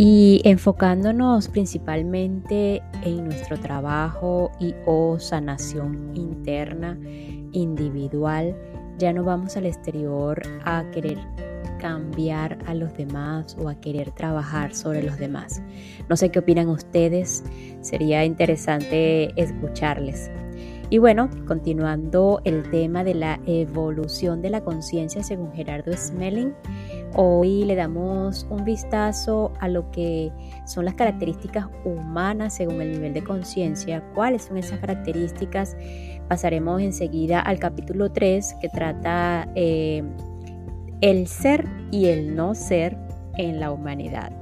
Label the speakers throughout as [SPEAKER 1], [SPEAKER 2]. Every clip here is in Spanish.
[SPEAKER 1] Y enfocándonos principalmente en nuestro trabajo y o sanación interna, individual, ya no vamos al exterior a querer cambiar a los demás o a querer trabajar sobre los demás. No sé qué opinan ustedes, sería interesante escucharles. Y bueno, continuando el tema de la evolución de la conciencia según Gerardo Smelling, hoy le damos un vistazo a lo que son las características humanas según el nivel de conciencia, cuáles son esas características. Pasaremos enseguida al capítulo 3 que trata eh, el ser y el no ser en la humanidad.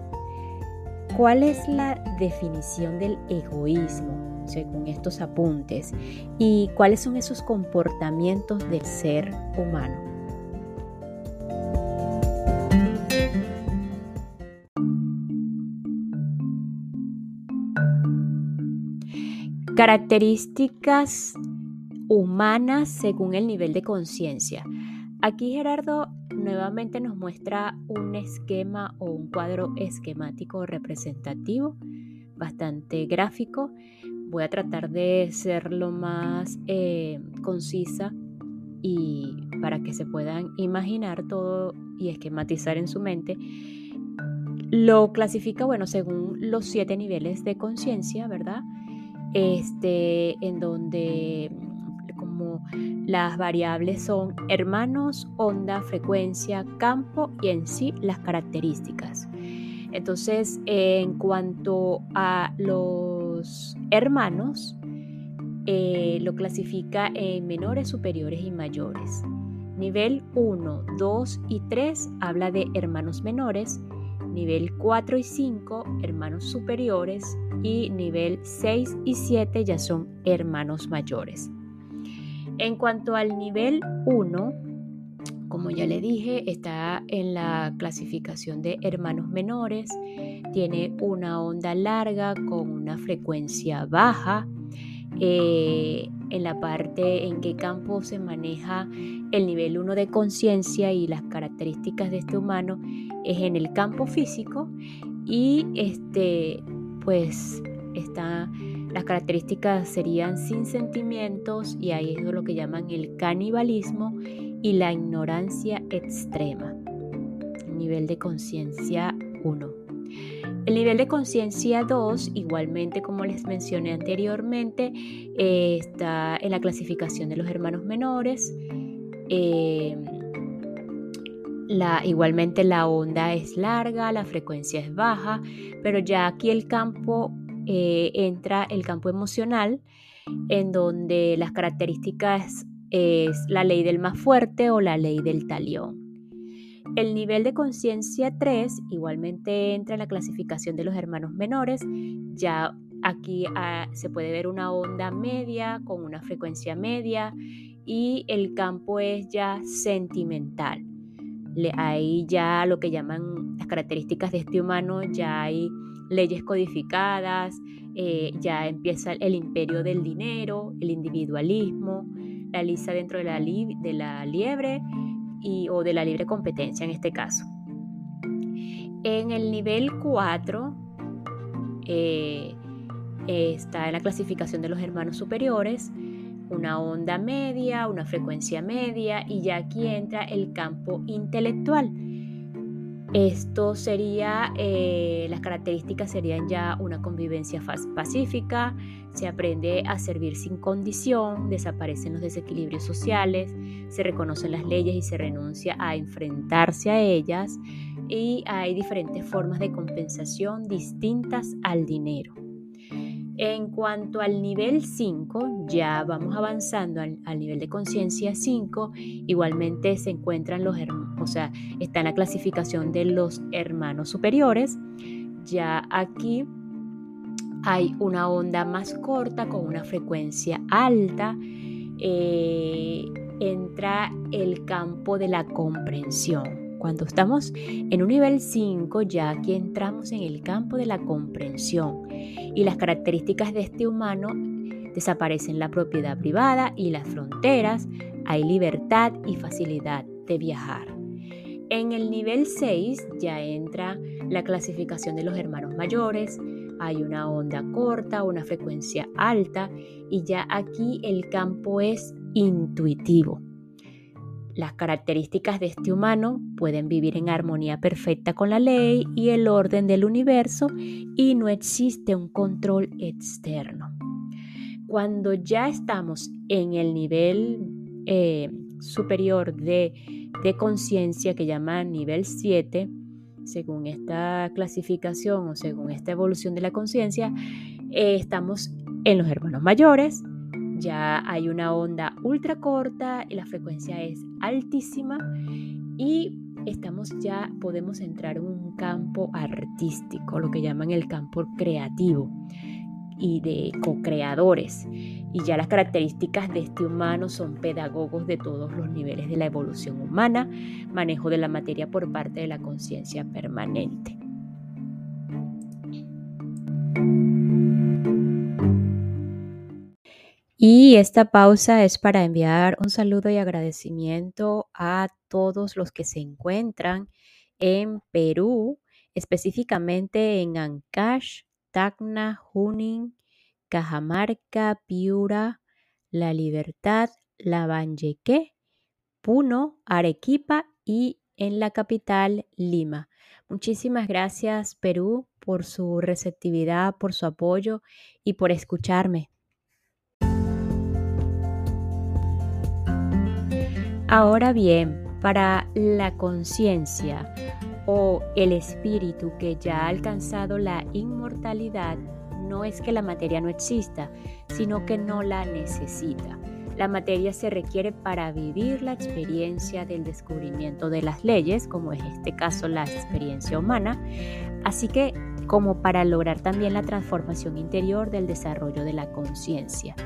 [SPEAKER 1] ¿Cuál es la definición del egoísmo? Según estos apuntes y cuáles son esos comportamientos del ser humano. Características humanas según el nivel de conciencia. Aquí Gerardo nuevamente nos muestra un esquema o un cuadro esquemático representativo bastante gráfico voy a tratar de ser lo más eh, concisa y para que se puedan imaginar todo y esquematizar en su mente. Lo clasifica, bueno, según los siete niveles de conciencia, ¿verdad? Este, en donde como las variables son hermanos, onda, frecuencia, campo y en sí las características. Entonces, en cuanto a los hermanos, eh, lo clasifica en menores, superiores y mayores. Nivel 1, 2 y 3 habla de hermanos menores. Nivel 4 y 5, hermanos superiores. Y nivel 6 y 7 ya son hermanos mayores. En cuanto al nivel 1, como ya le dije, está en la clasificación de hermanos menores, tiene una onda larga con una frecuencia baja. Eh, en la parte en qué campo se maneja el nivel 1 de conciencia y las características de este humano es en el campo físico y este pues está las características serían sin sentimientos y ahí es lo que llaman el canibalismo y la ignorancia extrema. Nivel de conciencia 1. El nivel de conciencia 2, igualmente como les mencioné anteriormente, eh, está en la clasificación de los hermanos menores. Eh, la, igualmente la onda es larga, la frecuencia es baja, pero ya aquí el campo eh, entra el campo emocional, en donde las características es la ley del más fuerte o la ley del talión. El nivel de conciencia 3 igualmente entra en la clasificación de los hermanos menores. Ya aquí ah, se puede ver una onda media con una frecuencia media y el campo es ya sentimental. ahí ya lo que llaman las características de este humano, ya hay leyes codificadas, eh, ya empieza el imperio del dinero, el individualismo, la lisa dentro de la, de la liebre y, o de la libre competencia en este caso. En el nivel 4 eh, está la clasificación de los hermanos superiores, una onda media, una frecuencia media y ya aquí entra el campo intelectual esto sería, eh, las características serían ya una convivencia pacífica, se aprende a servir sin condición, desaparecen los desequilibrios sociales, se reconocen las leyes y se renuncia a enfrentarse a ellas y hay diferentes formas de compensación distintas al dinero. En cuanto al nivel 5, ya vamos avanzando al, nivel de conciencia 5, igualmente se encuentran los hermanos, o sea, está en la clasificación de los hermanos superiores. Ya aquí hay una onda más corta con una frecuencia alta. Eh, entra el campo de la comprensión. Cuando estamos en un nivel 5, ya aquí entramos en el campo de la comprensión y las características de este humano desaparecen la propiedad privada y las fronteras, hay libertad y facilidad de viajar. En el nivel 6 ya entra la clasificación de los hermanos mayores, hay una onda corta, una frecuencia alta y ya aquí el campo es intuitivo. Las características de este humano pueden vivir en armonía perfecta con la ley y el orden del universo y no existe un control externo. Cuando ya estamos en el nivel eh, superior de, conciencia que llaman nivel 7, según esta clasificación o según esta evolución de la conciencia, eh, estamos en los hermanos mayores, ya hay una onda ultra corta y la frecuencia es altísima y estamos ya podemos entrar en un campo artístico, lo que llaman el campo creativo y de co-creadores. Y ya las características de este humano son pedagogos de todos los niveles de la evolución humana, manejo de la materia por parte de la conciencia permanente. Y esta pausa es para enviar un saludo y agradecimiento a todos los que se encuentran en Perú, específicamente en Ancash, Tacna, Junín, Cajamarca, Piura, La Libertad, Lambayeque, Puno, Arequipa y en la capital Lima. Muchísimas gracias Perú por su receptividad, por su apoyo y por escucharme. Ahora bien, para la conciencia o el espíritu que ya ha alcanzado la inmortalidad, no es que la materia no exista, sino que no la necesita. La materia se requiere para vivir la experiencia del descubrimiento de las leyes, como es este caso la experiencia humana, así que como para lograr también la transformación interior del desarrollo de la conciencia.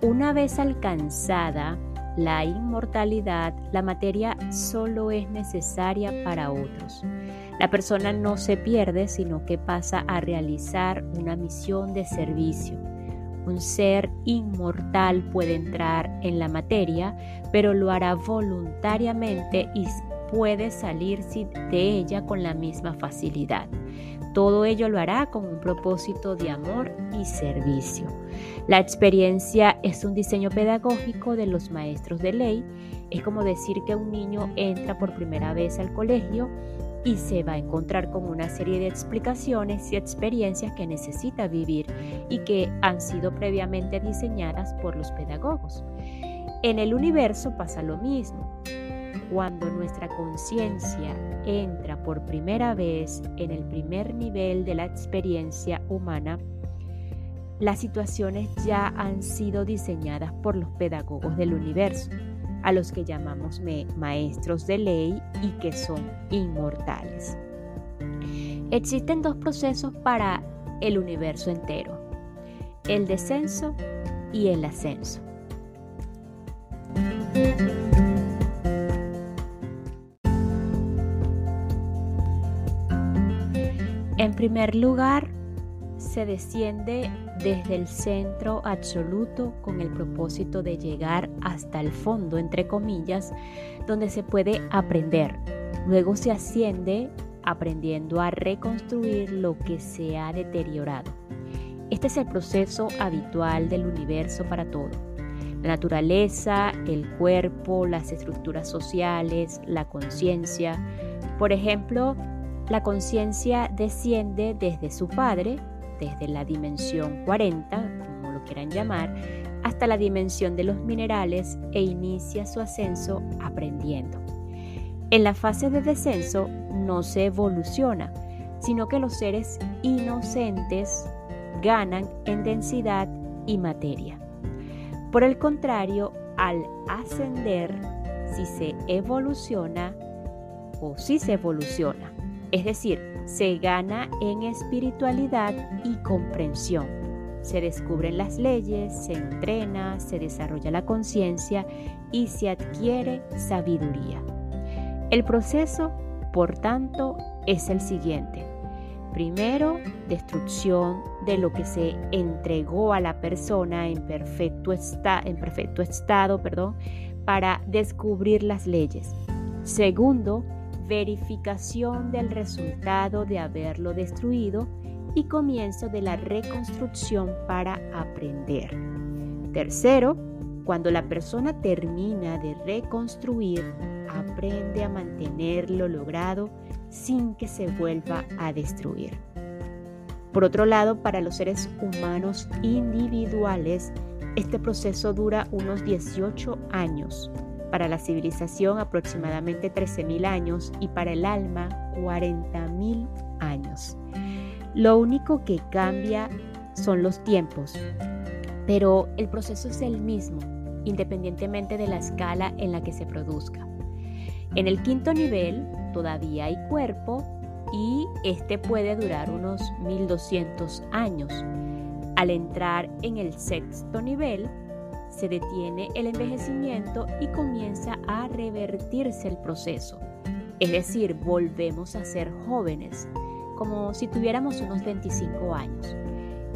[SPEAKER 1] Una vez alcanzada la inmortalidad, la materia solo es necesaria para otros. La persona no se pierde, sino que pasa a realizar una misión de servicio. Un ser inmortal puede entrar en la materia, pero lo hará voluntariamente y puede salir de ella con la misma facilidad. Todo ello lo hará con un propósito de amor y servicio. La experiencia es un diseño pedagógico de los maestros de ley. Es como decir que un niño entra por primera vez al colegio y se va a encontrar con una serie de explicaciones y experiencias que necesita vivir y que han sido previamente diseñadas por los pedagogos. En el universo pasa lo mismo. Cuando nuestra conciencia entra por primera vez en el primer nivel de la experiencia humana, las situaciones ya han sido diseñadas por los pedagogos del universo, a los que llamamos maestros de ley y que son inmortales. Existen dos procesos para el universo entero, el descenso y el ascenso. En primer lugar, se desciende desde el centro absoluto con el propósito de llegar hasta el fondo, entre comillas, donde se puede aprender. Luego se asciende aprendiendo a reconstruir lo que se ha deteriorado. Este es el proceso habitual del universo para todo. La naturaleza, el cuerpo, las estructuras sociales, la conciencia. Por ejemplo, la conciencia desciende desde su padre, desde la dimensión 40, como lo quieran llamar, hasta la dimensión de los minerales e inicia su ascenso aprendiendo. En la fase de descenso no se evoluciona, sino que los seres inocentes ganan en densidad y materia. Por el contrario, al ascender, si se evoluciona o si se evoluciona, es decir, se gana en espiritualidad y comprensión. Se descubren las leyes, se entrena, se desarrolla la conciencia y se adquiere sabiduría. El proceso, por tanto, es el siguiente. Primero, destrucción de lo que se entregó a la persona en perfecto, en perfecto estado perdón, para descubrir las leyes. Segundo, verificación del resultado de haberlo destruido y comienzo de la reconstrucción para aprender. Tercero, cuando la persona termina de reconstruir, aprende a mantener lo logrado sin que se vuelva a destruir. Por otro lado, para los seres humanos individuales, este proceso dura unos 18 años, para la civilización aproximadamente 13.000 años y para el alma 40.000 años. Lo único que cambia son los tiempos, pero el proceso es el mismo, independientemente de la escala en la que se produzca. En el quinto nivel todavía hay cuerpo y este puede durar unos 1200 años. Al entrar en el sexto nivel, se detiene el envejecimiento y comienza a revertirse el proceso. Es decir, volvemos a ser jóvenes, como si tuviéramos unos 25 años.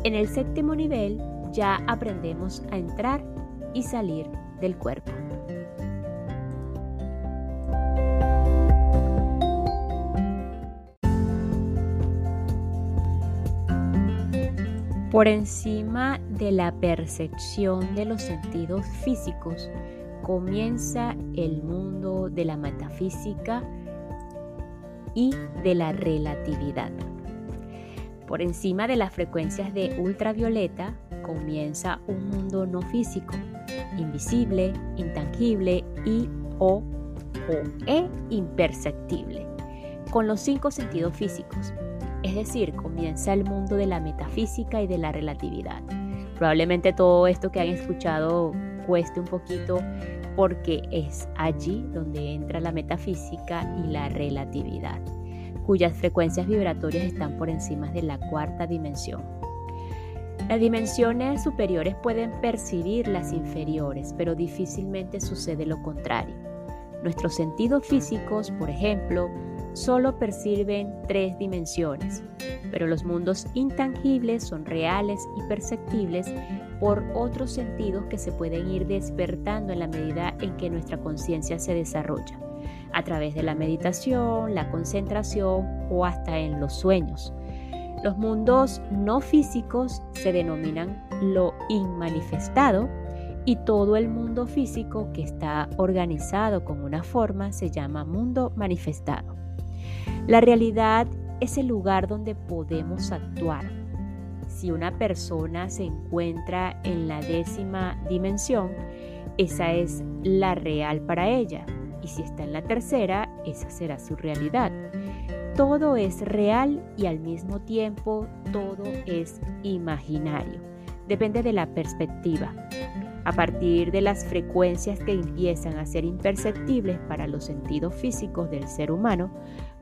[SPEAKER 1] En el séptimo nivel ya aprendemos a entrar y salir del cuerpo. Por encima de la percepción de los sentidos físicos comienza el mundo de la metafísica y de la relatividad. Por encima de las frecuencias de ultravioleta comienza un mundo no físico, invisible, intangible y o, o e imperceptible, con los cinco sentidos físicos, es decir, comienza el mundo de la metafísica y de la relatividad. Probablemente todo esto que han escuchado cueste un poquito porque es allí donde entra la metafísica y la relatividad, cuyas frecuencias vibratorias están por encima de la cuarta dimensión. Las dimensiones superiores pueden percibir las inferiores, pero difícilmente sucede lo contrario. Nuestros sentidos físicos, por ejemplo, solo perciben tres dimensiones, pero los mundos intangibles son reales y perceptibles por otros sentidos que se pueden ir despertando en la medida en que nuestra conciencia se desarrolla, a través de la meditación, la concentración o hasta en los sueños. Los mundos no físicos se denominan lo inmanifestado y todo el mundo físico que está organizado con una forma se llama mundo manifestado. La realidad es el lugar donde podemos actuar. Si una persona se encuentra en la décima dimensión, esa es la real para ella. Y si está en la tercera, esa será su realidad. Todo es real y al mismo tiempo todo es imaginario. Depende de la perspectiva. A partir de las frecuencias que empiezan a ser imperceptibles para los sentidos físicos del ser humano,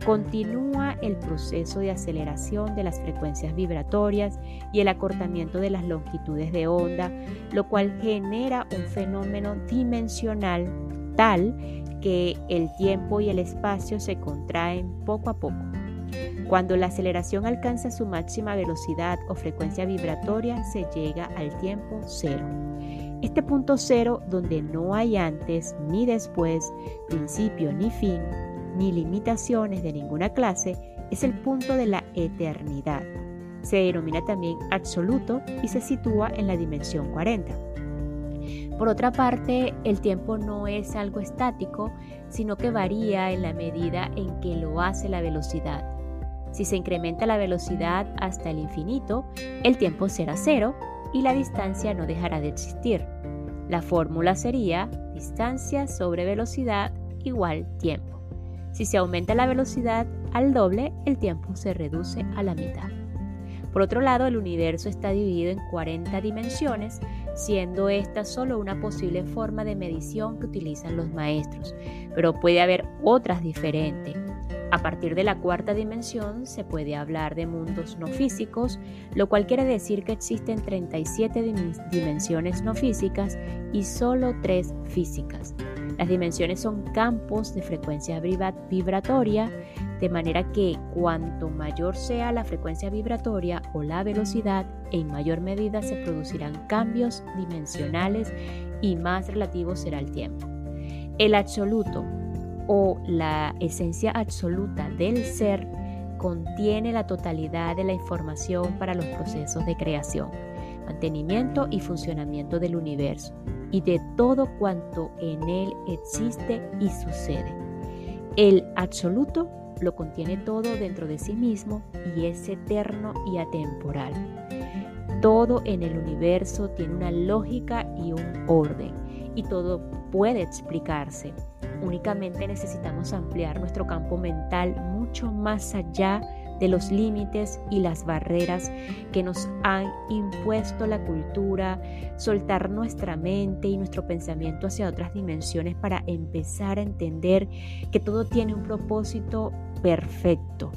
[SPEAKER 1] continúa el proceso de aceleración de las frecuencias vibratorias y el acortamiento de las longitudes de onda, lo cual genera un fenómeno dimensional tal que el tiempo y el espacio se contraen poco a poco. Cuando la aceleración alcanza su máxima velocidad o frecuencia vibratoria, se llega al tiempo cero. Este punto cero, donde no hay antes ni después, principio ni fin, ni limitaciones de ninguna clase, es el punto de la eternidad. Se denomina también absoluto y se sitúa en la dimensión 40. Por otra parte, el tiempo no es algo estático, sino que varía en la medida en que lo hace la velocidad. Si se incrementa la velocidad hasta el infinito, el tiempo será cero y la distancia no dejará de existir. La fórmula sería distancia sobre velocidad igual tiempo. Si se aumenta la velocidad al doble, el tiempo se reduce a la mitad. Por otro lado, el universo está dividido en 40 dimensiones, siendo esta solo una posible forma de medición que utilizan los maestros, pero puede haber otras diferentes. A partir de la cuarta dimensión se puede hablar de mundos no físicos, lo cual quiere decir que existen 37 dimensiones no físicas y solo 3 físicas. Las dimensiones son campos de frecuencia vibratoria, de manera que cuanto mayor sea la frecuencia vibratoria o la velocidad, en mayor medida se producirán cambios dimensionales y más relativo será el tiempo. El absoluto o la esencia absoluta del ser contiene la totalidad de la información para los procesos de creación, mantenimiento y funcionamiento del universo y de todo cuanto en él existe y sucede. El absoluto lo contiene todo dentro de sí mismo y es eterno y atemporal. Todo en el universo tiene una lógica y un orden y todo puede explicarse. Únicamente necesitamos ampliar nuestro campo mental mucho más allá de los límites y las barreras que nos han impuesto la cultura, soltar nuestra mente y nuestro pensamiento hacia otras dimensiones para empezar a entender que todo tiene un propósito perfecto.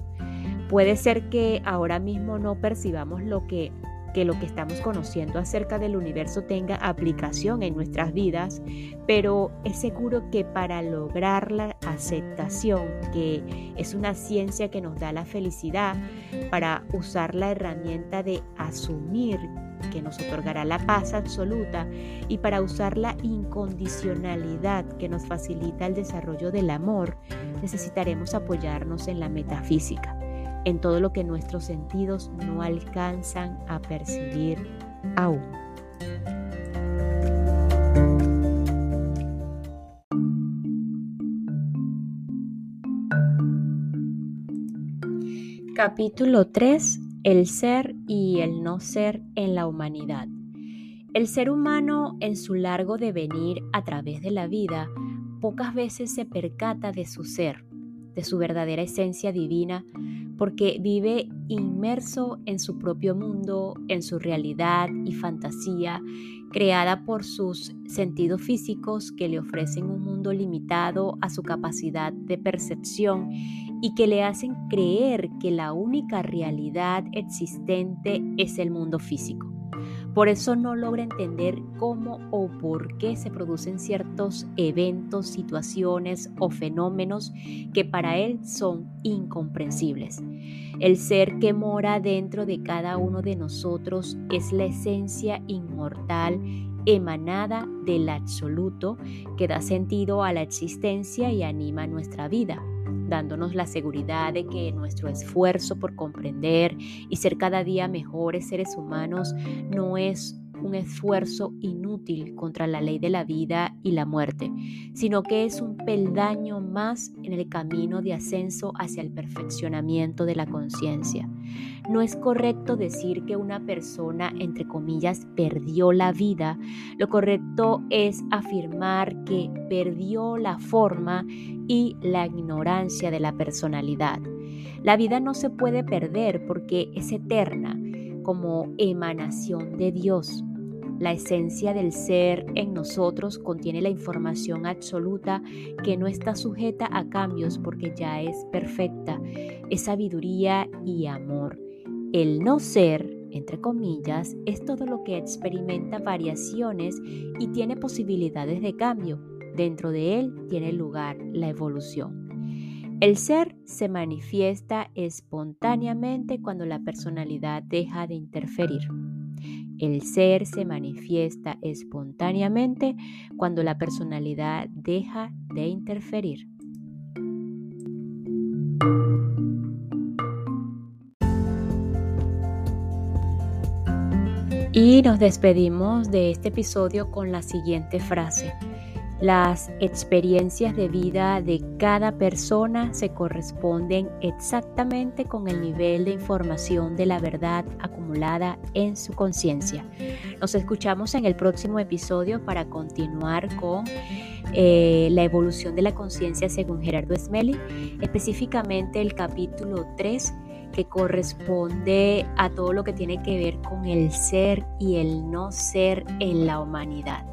[SPEAKER 1] Puede ser que ahora mismo no percibamos lo que que lo que estamos conociendo acerca del universo tenga aplicación en nuestras vidas, pero es seguro que para lograr la aceptación, que es una ciencia que nos da la felicidad, para usar la herramienta de asumir que nos otorgará la paz absoluta y para usar la incondicionalidad que nos facilita el desarrollo del amor, necesitaremos apoyarnos en la metafísica en todo lo que nuestros sentidos no alcanzan a percibir aún. Capítulo 3. El ser y el no ser en la humanidad. El ser humano en su largo devenir a través de la vida pocas veces se percata de su ser, de su verdadera esencia divina, porque vive inmerso en su propio mundo, en su realidad y fantasía, creada por sus sentidos físicos que le ofrecen un mundo limitado a su capacidad de percepción y que le hacen creer que la única realidad existente es el mundo físico. Por eso no logra entender cómo o por qué se producen ciertos eventos, situaciones o fenómenos que para él son incomprensibles. El ser que mora dentro de cada uno de nosotros es la esencia inmortal emanada del absoluto que da sentido a la existencia y anima nuestra vida dándonos la seguridad de que nuestro esfuerzo por comprender y ser cada día mejores seres humanos no es un esfuerzo inútil contra la ley de la vida y la muerte, sino que es un peldaño más en el camino de ascenso hacia el perfeccionamiento de la conciencia. No es correcto decir que una persona, entre comillas, perdió la vida. Lo correcto es afirmar que perdió la forma y la ignorancia de la personalidad. La vida no se puede perder porque es eterna como emanación de Dios. La esencia del ser en nosotros contiene la información absoluta que no está sujeta a cambios porque ya es perfecta, es sabiduría y amor. El no ser, entre comillas, es todo lo que experimenta variaciones y tiene posibilidades de cambio. Dentro de él tiene lugar la evolución. El ser se manifiesta espontáneamente cuando la personalidad deja de interferir. El ser se manifiesta espontáneamente cuando la personalidad deja de interferir. Y nos despedimos de este episodio con la siguiente frase. Las experiencias de vida de cada persona se corresponden exactamente con el nivel de información de la verdad acumulada en su conciencia. Nos escuchamos en el próximo episodio para continuar con eh, la evolución de la conciencia según Gerardo Smelly, específicamente el capítulo 3 que corresponde a todo lo que tiene que ver con el ser y el no ser en la humanidad.